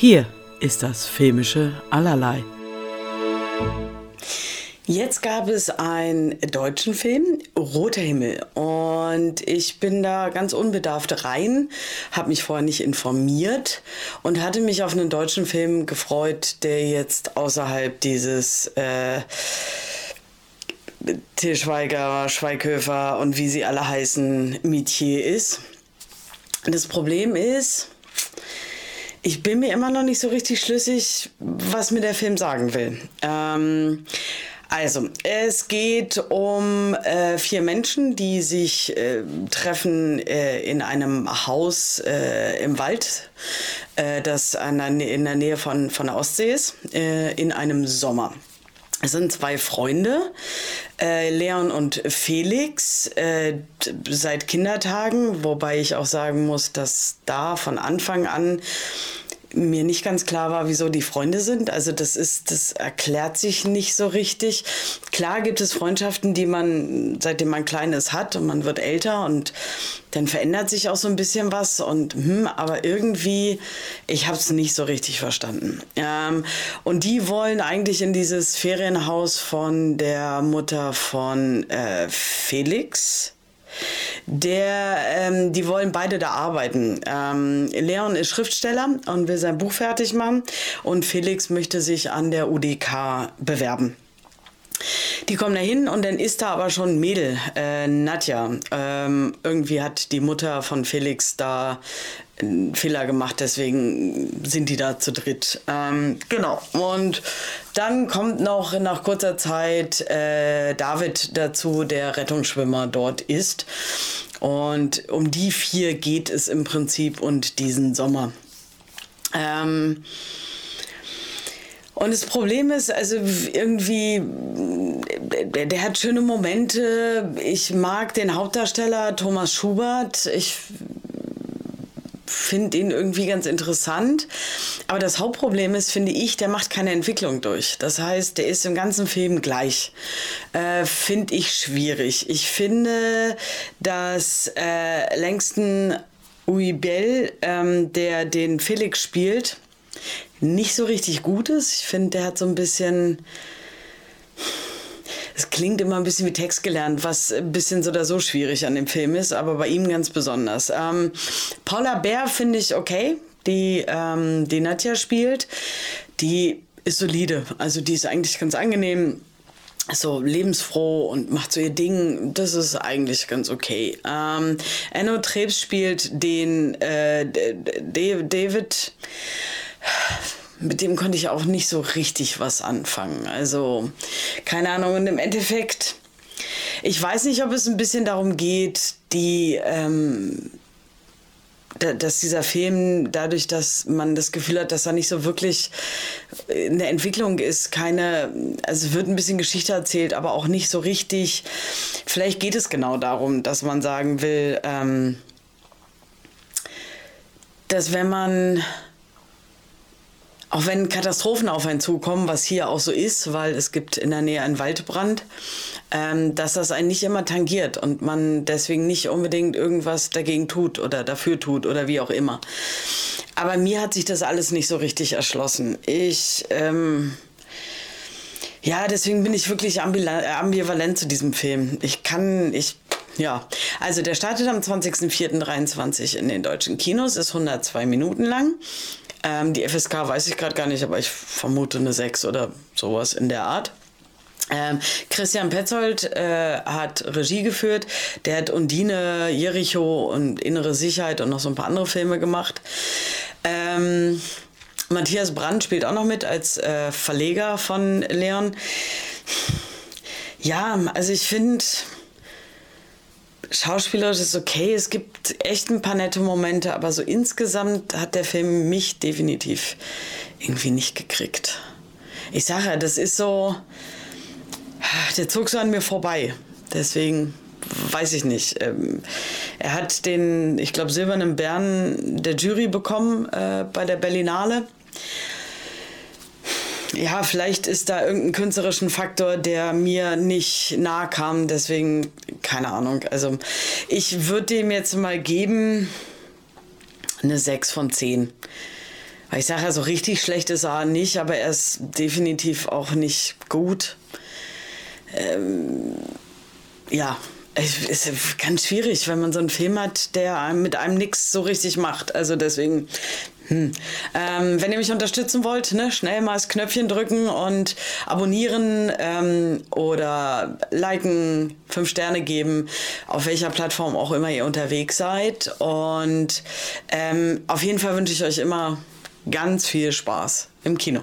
Hier ist das filmische Allerlei. Jetzt gab es einen deutschen Film, Roter Himmel. Und ich bin da ganz unbedarft rein, habe mich vorher nicht informiert und hatte mich auf einen deutschen Film gefreut, der jetzt außerhalb dieses äh, Til Schweiger, Schweighöfer und wie sie alle heißen, Metier ist. Das Problem ist, ich bin mir immer noch nicht so richtig schlüssig, was mir der Film sagen will. Ähm, also, es geht um äh, vier Menschen, die sich äh, treffen äh, in einem Haus äh, im Wald, äh, das an in der Nähe von, von der Ostsee ist, äh, in einem Sommer. Es sind zwei Freunde, äh, Leon und Felix, äh, seit Kindertagen, wobei ich auch sagen muss, dass da von Anfang an mir nicht ganz klar war, wieso die Freunde sind. Also das ist, das erklärt sich nicht so richtig. Klar gibt es Freundschaften, die man, seitdem man klein ist, hat und man wird älter und dann verändert sich auch so ein bisschen was und hm, aber irgendwie, ich habe es nicht so richtig verstanden. Ähm, und die wollen eigentlich in dieses Ferienhaus von der Mutter von äh, Felix der, ähm, die wollen beide da arbeiten. Ähm, Leon ist Schriftsteller und will sein Buch fertig machen und Felix möchte sich an der UDK bewerben. Die kommen da hin und dann ist da aber schon Mädel, äh, Nadja. Ähm, irgendwie hat die Mutter von Felix da einen Fehler gemacht, deswegen sind die da zu dritt. Ähm, genau. Und dann kommt noch nach kurzer Zeit äh, David dazu, der Rettungsschwimmer dort ist. Und um die vier geht es im Prinzip und diesen Sommer. Ähm, und das Problem ist, also irgendwie, der, der, hat schöne Momente. Ich mag den Hauptdarsteller Thomas Schubert. Ich finde ihn irgendwie ganz interessant. Aber das Hauptproblem ist, finde ich, der macht keine Entwicklung durch. Das heißt, der ist im ganzen Film gleich. Äh, finde ich schwierig. Ich finde, dass äh, Langston Uibel, ähm, der den Felix spielt, nicht so richtig gut ist. Ich finde, der hat so ein bisschen. Es klingt immer ein bisschen wie Text gelernt, was ein bisschen so oder so schwierig an dem Film ist, aber bei ihm ganz besonders. Ähm, Paula Bär finde ich okay, die, ähm, die Nadja spielt. Die ist solide, also die ist eigentlich ganz angenehm so lebensfroh und macht so ihr Ding. Das ist eigentlich ganz okay. Ähm, Enno Trebs spielt den äh, David mit dem konnte ich auch nicht so richtig was anfangen. Also, keine Ahnung. Und im Endeffekt, ich weiß nicht, ob es ein bisschen darum geht, die, ähm, dass dieser Film dadurch, dass man das Gefühl hat, dass er nicht so wirklich eine Entwicklung ist, keine, also wird ein bisschen Geschichte erzählt, aber auch nicht so richtig. Vielleicht geht es genau darum, dass man sagen will, ähm, dass wenn man auch wenn Katastrophen auf einen zukommen, was hier auch so ist, weil es gibt in der Nähe einen Waldbrand, ähm, dass das einen nicht immer tangiert und man deswegen nicht unbedingt irgendwas dagegen tut oder dafür tut oder wie auch immer. Aber mir hat sich das alles nicht so richtig erschlossen. Ich, ähm, ja, deswegen bin ich wirklich ambivalent zu diesem Film. Ich kann, ich ja, also der startet am 20.04.23 in den deutschen Kinos, ist 102 Minuten lang. Ähm, die FSK weiß ich gerade gar nicht, aber ich vermute eine 6 oder sowas in der Art. Ähm, Christian Petzold äh, hat Regie geführt. Der hat Undine, Jericho und Innere Sicherheit und noch so ein paar andere Filme gemacht. Ähm, Matthias Brandt spielt auch noch mit als äh, Verleger von Leon. Ja, also ich finde schauspielerisch ist okay. Es gibt echt ein paar nette Momente, aber so insgesamt hat der Film mich definitiv irgendwie nicht gekriegt. Ich sage ja, das ist so, der zog so an mir vorbei. Deswegen weiß ich nicht. Ähm, er hat den, ich glaube, Silbernen Bären der Jury bekommen äh, bei der Berlinale ja, vielleicht ist da irgendein künstlerischen Faktor, der mir nicht nahe kam. Deswegen, keine Ahnung. Also, ich würde dem jetzt mal geben eine 6 von 10. Weil ich sage ja, so richtig schlecht ist er nicht, aber er ist definitiv auch nicht gut. Ähm, ja, es ist ganz schwierig, wenn man so einen Film hat, der mit einem nichts so richtig macht. Also deswegen, hm. Ähm, wenn ihr mich unterstützen wollt, ne, schnell mal das Knöpfchen drücken und abonnieren ähm, oder liken, fünf Sterne geben, auf welcher Plattform auch immer ihr unterwegs seid. Und ähm, auf jeden Fall wünsche ich euch immer ganz viel Spaß im Kino.